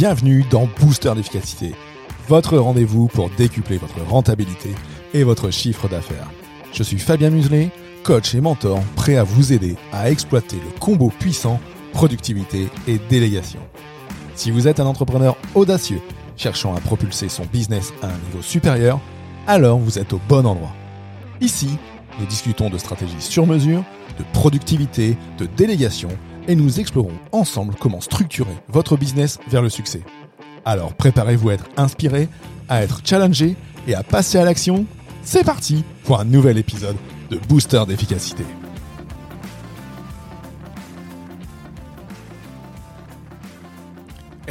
bienvenue dans Booster d'efficacité, votre rendez-vous pour décupler votre rentabilité et votre chiffre d'affaires. Je suis Fabien Muselet, coach et mentor, prêt à vous aider à exploiter le combo puissant productivité et délégation. Si vous êtes un entrepreneur audacieux cherchant à propulser son business à un niveau supérieur, alors vous êtes au bon endroit. Ici, nous discutons de stratégies sur mesure, de productivité, de délégation et nous explorons ensemble comment structurer votre business vers le succès. Alors préparez-vous à être inspiré, à être challengé et à passer à l'action. C'est parti pour un nouvel épisode de Booster d'efficacité.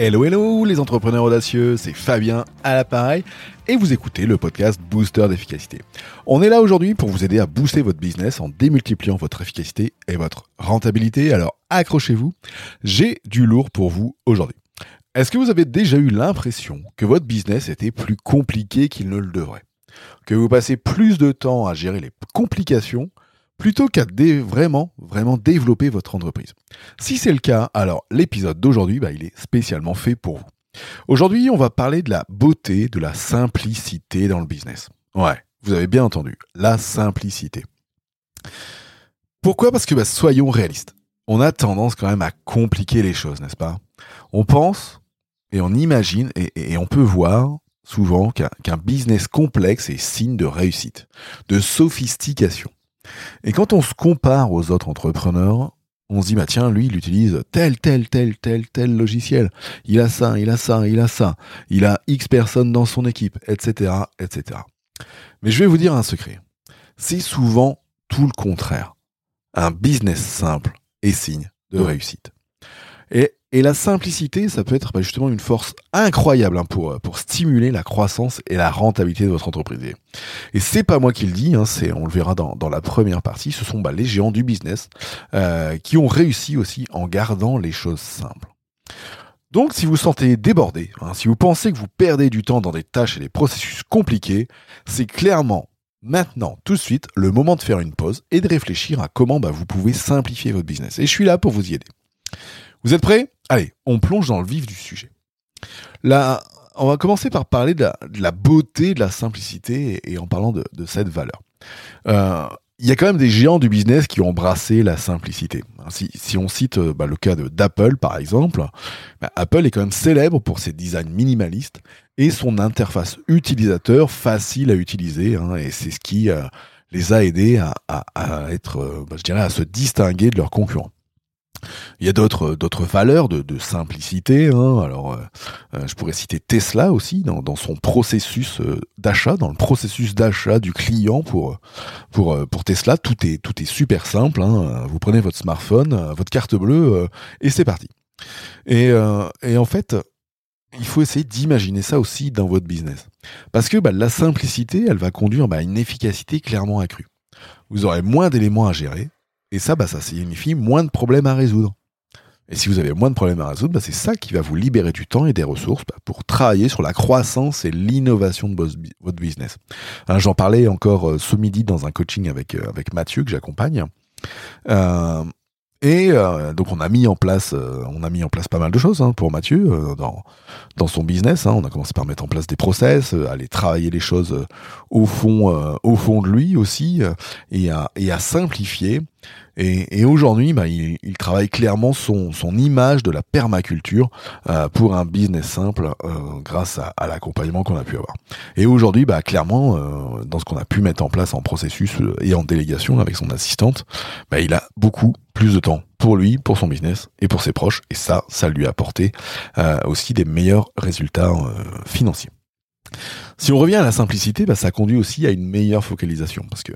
Hello hello les entrepreneurs audacieux, c'est Fabien à l'appareil et vous écoutez le podcast Booster d'efficacité. On est là aujourd'hui pour vous aider à booster votre business en démultipliant votre efficacité et votre rentabilité. Alors accrochez-vous, j'ai du lourd pour vous aujourd'hui. Est-ce que vous avez déjà eu l'impression que votre business était plus compliqué qu'il ne le devrait? Que vous passez plus de temps à gérer les complications plutôt qu'à vraiment, vraiment développer votre entreprise. Si c'est le cas, alors l'épisode d'aujourd'hui, bah, il est spécialement fait pour vous. Aujourd'hui, on va parler de la beauté, de la simplicité dans le business. Ouais, vous avez bien entendu, la simplicité. Pourquoi? Parce que bah, soyons réalistes. On a tendance quand même à compliquer les choses, n'est-ce pas? On pense et on imagine et, on peut voir souvent qu'un business complexe est signe de réussite, de sophistication. Et quand on se compare aux autres entrepreneurs, on se dit, bah tiens, lui, il utilise tel, tel, tel, tel, tel logiciel. Il a ça, il a ça, il a ça. Il a X personnes dans son équipe, etc., etc. Mais je vais vous dire un secret. C'est souvent tout le contraire. Un business simple est signe de réussite. Et et la simplicité, ça peut être bah, justement une force incroyable hein, pour, euh, pour stimuler la croissance et la rentabilité de votre entreprise. Et c'est pas moi qui le dis, hein, c'est, on le verra dans, dans la première partie, ce sont bah, les géants du business euh, qui ont réussi aussi en gardant les choses simples. Donc si vous sentez débordé, hein, si vous pensez que vous perdez du temps dans des tâches et des processus compliqués, c'est clairement maintenant, tout de suite, le moment de faire une pause et de réfléchir à comment bah, vous pouvez simplifier votre business. Et je suis là pour vous y aider. Vous êtes prêts? Allez, on plonge dans le vif du sujet. Là, on va commencer par parler de la, beauté, de la simplicité et, en parlant de, cette valeur. Euh, il y a quand même des géants du business qui ont embrassé la simplicité. Si, on cite euh, bah, le cas d'Apple par exemple, bah, Apple est quand même célèbre pour ses designs minimalistes et son interface utilisateur facile à utiliser. Hein, et c'est ce qui euh, les a aidés à, être, bah, je dirais, à se distinguer de leurs concurrents. Il y a d'autres d'autres valeurs de, simplicité. Hein. Alors, euh, euh, je pourrais citer Tesla aussi dans, dans son processus euh, d'achat, dans le processus d'achat du client pour pour pour Tesla, tout est tout est super simple. Hein. Vous prenez votre smartphone, votre carte bleue et c'est parti. Et et en fait, il faut essayer d'imaginer ça aussi dans votre business, parce que bah, la simplicité, elle va conduire bah, à une efficacité clairement accrue. Vous aurez moins d'éléments à gérer et ça, bah, ça signifie moins de problèmes à résoudre. Et si vous avez moins de problèmes à résoudre, bah, c'est ça qui va vous libérer du temps et des ressources bah, pour travailler sur la croissance et l'innovation de votre business. Hein, j'en parlais encore euh, ce midi dans un coaching avec, euh, Mathieu que j'accompagne. Euh, et euh, donc on a mis en place, euh, on a mis en place pas mal de choses hein, pour Mathieu euh, dans dans son business. Hein. On a commencé par mettre en place des process, aller travailler les choses au fond au fond de lui aussi, et à et à simplifier. Et, aujourd'hui, bah, il, il, travaille clairement son, image de la permaculture pour un business simple grâce à, l'accompagnement qu'on a pu avoir. Et aujourd'hui, bah, clairement, dans ce qu'on a pu mettre en place en processus et en délégation avec son assistante, bah, il a beaucoup plus de temps pour lui, pour son business et pour ses proches. Et ça, ça lui a apporté euh, aussi des meilleurs résultats euh, financiers. Si on revient à la simplicité, bah, ça conduit aussi à une meilleure focalisation. Parce que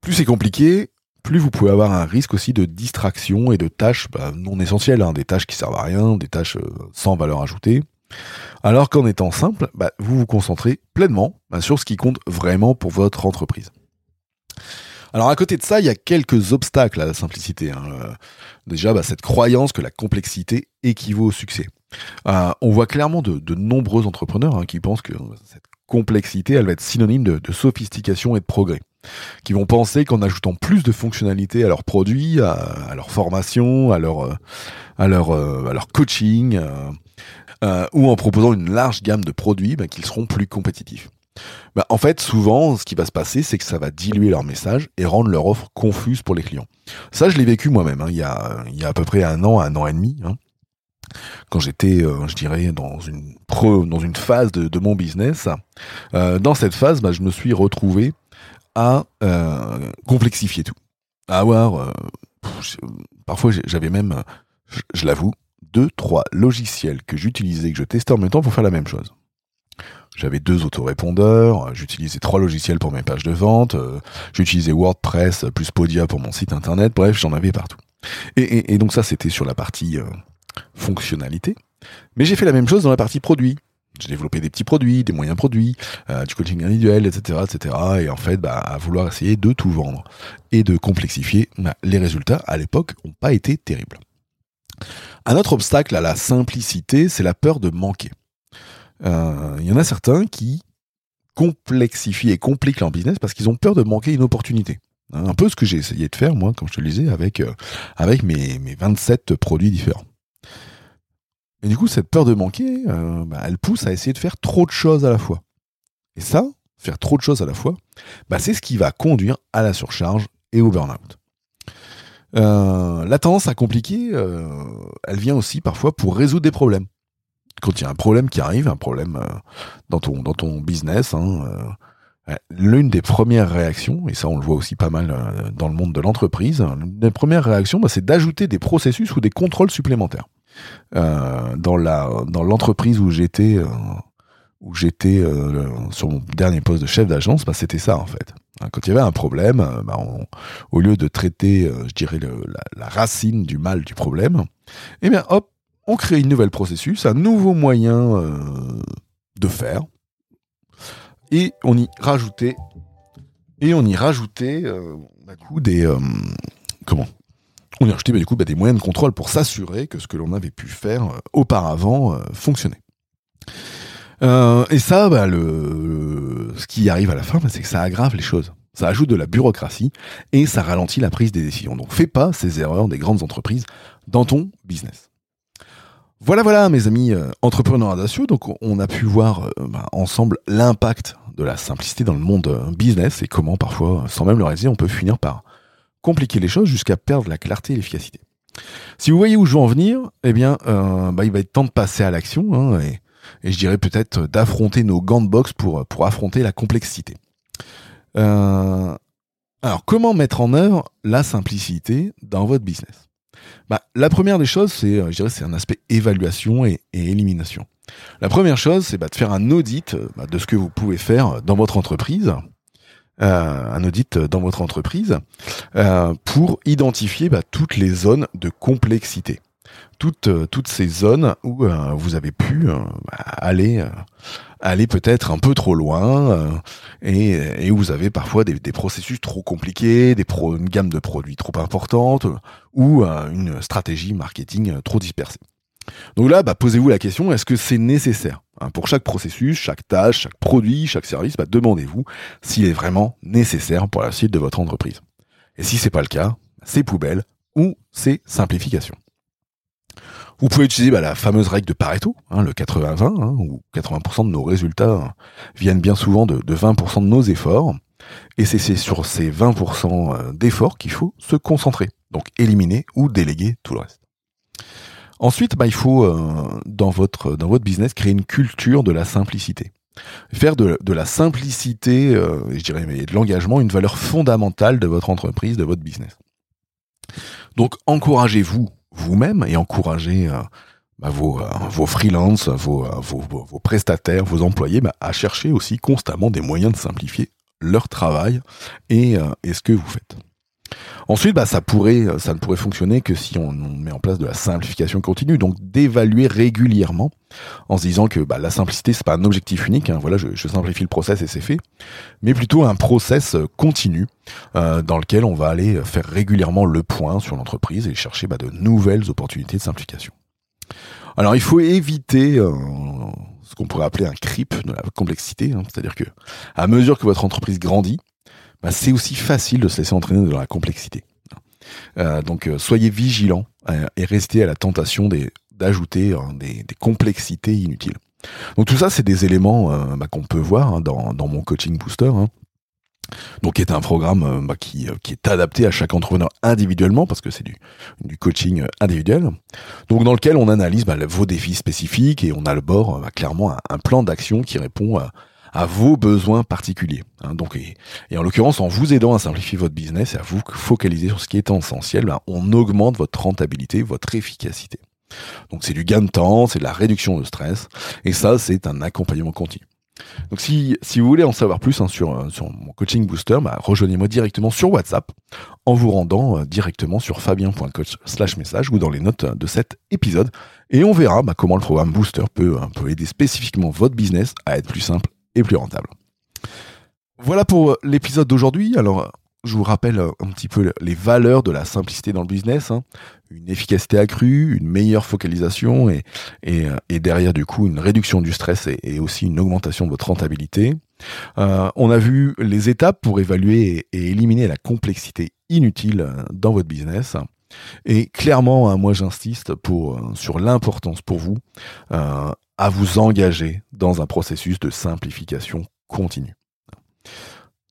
plus c'est compliqué, plus vous pouvez avoir un risque aussi de distraction et de tâches bah, non essentielles, hein, des tâches qui servent à rien, des tâches euh, sans valeur ajoutée. Alors qu'en étant simple, bah, vous vous concentrez pleinement sur ce qui compte vraiment pour votre entreprise. Alors à côté de ça, il y a quelques obstacles à la simplicité. Hein. Euh, déjà, bah, cette croyance que la complexité équivaut au succès. Euh, on voit clairement de, nombreux entrepreneurs hein, qui pensent que cette complexité, elle va être synonyme de, sophistication et de progrès. Qui vont penser qu'en ajoutant plus de fonctionnalités à leurs produits, à, leur formation, à leur, euh, à leur, à leur coaching, euh, ou en proposant une large gamme de produits bah, qu'ils seront plus compétitifs. Bah, en fait, souvent, ce qui va se passer, c'est que ça va diluer leur message et rendre leur offre confuse pour les clients. Ça, je l'ai vécu moi-même. Hein, il, y a, il y a à peu près un an, un an et demi. Hein, quand j'étais, euh, je dirais, dans une pro, dans une phase de, mon business. Euh, dans cette phase, bah, je me suis retrouvé à euh, complexifier tout, à avoir. Euh, parfois, j'avais même, je, je l'avoue, deux, trois logiciels que j'utilisais, que je testais en même temps pour faire la même chose. J'avais deux autorépondeurs, j'utilisais trois logiciels pour mes pages de vente, euh, j'utilisais WordPress plus Podia pour mon site internet, bref, j'en avais partout. Et, et, donc ça, c'était sur la partie euh, fonctionnalité. Mais j'ai fait la même chose dans la partie produit. J'ai développé des petits produits, des moyens produits, euh, du coaching individuel, etc., etc. Et en fait, bah, à vouloir essayer de tout vendre et de complexifier, bah, les résultats à l'époque n'ont pas été terribles. Un autre obstacle à la simplicité, c'est la peur de manquer. Euh, il y en a certains qui complexifient et compliquent leur business parce qu'ils ont peur de manquer une opportunité. Un peu ce que j'ai essayé de faire, moi, comme je te le disais, avec, euh, avec mes, mes 27 produits différents. Et du coup, cette peur de manquer, euh, bah, elle pousse à essayer de faire trop de choses à la fois. Et ça, faire trop de choses à la fois, bah, c'est ce qui va conduire à la surcharge et au burn-out. Euh, la tendance à compliquer, euh, elle vient aussi parfois pour résoudre des problèmes. Quand il y a un problème qui arrive, un problème dans, ton, dans ton business, hein, l'une des premières réactions, et ça on le voit aussi pas mal dans le monde de l'entreprise, l'une des premières réactions, bah, c'est d'ajouter des processus ou des contrôles supplémentaires. Dans la dans l'entreprise où j'étais où j'étais sur mon dernier poste de chef d'agence, bah, c'était ça en fait. Hein, quand il y avait un problème, bah, au lieu de traiter, je dirais, la, racine du mal du problème, eh bien, hop, on crée une nouvelle processus, un nouveau moyen euh, de faire, et on y rajoutait, et on y rajoutait euh, bah, coup, des euh, comment? On y rajoutait bah, du coup bah, des moyens de contrôle pour s'assurer que ce que l'on avait pu faire auparavant fonctionnait. et ça, bah, le, ce qui arrive à la fin, bah, c'est que ça aggrave les choses. Ça ajoute de la bureaucratie et ça ralentit la prise des décisions. Donc fais pas ces erreurs des grandes entreprises dans ton business. Voilà, voilà, mes amis euh, entrepreneurs audacieux. Donc, on a pu voir euh, ensemble l'impact de la simplicité dans le monde euh, business et comment parfois, sans même le réaliser, on peut finir par compliquer les choses jusqu'à perdre la clarté et l'efficacité. Si vous voyez où je veux en venir, eh bien, euh, bah, il va être temps de passer à l'action hein, et, je dirais peut-être d'affronter nos gants de boxe pour, pour affronter la complexité. Euh, alors, comment mettre en œuvre la simplicité dans votre business? Bah, La première des choses, c'est, euh, un aspect évaluation et, élimination. La première chose, c'est bah, de faire un audit euh, bah, de ce que vous pouvez faire dans votre entreprise, euh, un audit dans votre entreprise, euh, pour identifier bah, toutes les zones de complexité. Toutes, euh, toutes ces zones où euh, vous avez pu bah, aller aller peut-être un peu trop loin euh, et, et, vous avez parfois des, des processus trop compliqués, des pro, une gamme de produits trop importante ou euh, une stratégie marketing trop dispersée. Donc là, bah, posez-vous la question, est-ce que c'est nécessaire hein, Pour chaque processus, chaque tâche, chaque produit, chaque service, bah, demandez-vous s'il est vraiment nécessaire pour la suite de votre entreprise. Et si c'est pas le cas, c'est poubelle ou c'est simplification. Vous pouvez utiliser bah, la fameuse règle de Pareto, hein, le 80-20, hein, où 80% de nos résultats viennent bien souvent de, de 20% de nos efforts. Et c'est sur ces 20% euh, d'efforts qu'il faut se concentrer. Donc éliminer ou déléguer tout le reste. Ensuite, bah, il faut, euh, dans, votre, business, créer une culture de la simplicité. Faire de, la simplicité, euh, je dirais, mais de l'engagement, une valeur fondamentale de votre entreprise, de votre business. Donc encouragez-vous vous-même et encourager euh, bah, vos, vos freelances, vos, prestataires, vos employés bah, à chercher aussi constamment des moyens de simplifier leur travail et ce que vous faites. Ensuite, bah, ça pourrait, ça ne pourrait fonctionner que si on, met en place de la simplification continue, donc d'évaluer régulièrement, en se disant que bah, la simplicité c'est pas un objectif unique. Hein, voilà, je, simplifie le process et c'est fait, mais plutôt un process continu euh, dans lequel on va aller faire régulièrement le point sur l'entreprise et chercher bah, de nouvelles opportunités de simplification. Alors, il faut éviter euh, ce qu'on pourrait appeler un creep de la complexité, hein, c'est-à-dire que à mesure que votre entreprise grandit, bah, c'est aussi facile de se laisser entraîner dans la complexité. Euh, donc euh, soyez vigilants euh, et restez à la tentation des, d'ajouter des, complexités inutiles. Donc tout ça, c'est des éléments bah, qu'on peut voir hein, dans, dans, mon coaching booster. Hein donc qui est un programme euh, bah, qui, euh, qui, est adapté à chaque entrepreneur individuellement parce que c'est du, du coaching euh, individuel. Donc dans lequel on analyse bah, vos défis spécifiques et on a le bord bah, clairement un, plan d'action qui répond à, à, vos besoins particuliers. Hein. donc et, et en l'occurrence en vous aidant à simplifier votre business et à vous focaliser sur ce qui est essentiel, bah, on augmente votre rentabilité, votre efficacité. Donc c'est du gain de temps, c'est de la réduction de stress et ça c'est un accompagnement continu. Donc si, si vous voulez en savoir plus hein, sur, euh, sur mon coaching booster, bah, rejoignez-moi directement sur WhatsApp en vous rendant euh, directement sur fabien.coach slash message ou dans les notes de cet épisode. Et on verra bah, comment le programme booster peut, euh, peut aider spécifiquement votre business à être plus simple et plus rentable. Voilà pour l'épisode d'aujourd'hui. Alors, je vous rappelle un petit peu les valeurs de la simplicité dans le business. Hein. Une efficacité accrue, une meilleure focalisation et, euh, et, derrière du coup une réduction du stress et, aussi une augmentation de votre rentabilité. Euh, on a vu les étapes pour évaluer et, éliminer la complexité inutile euh, dans votre business. Et clairement, hein, moi j'insiste pour sur l'importance pour vous à vous engager dans un processus de simplification continue.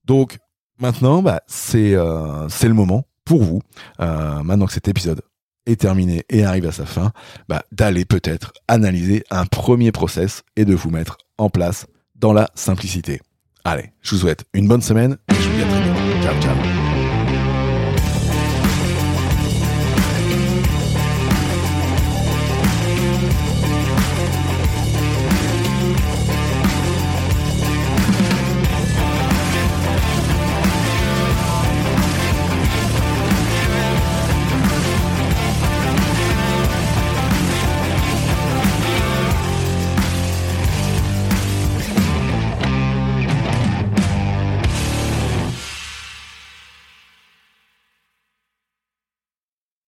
Donc Maintenant, bah, euh, c'est le moment pour vous, euh, maintenant que cet épisode est terminé et arrive à sa fin, bah, d'aller peut-être analyser un premier process et de vous mettre en place dans la simplicité. Allez, je vous souhaite une bonne semaine et je vous dis à très bientôt. Ciao, ciao.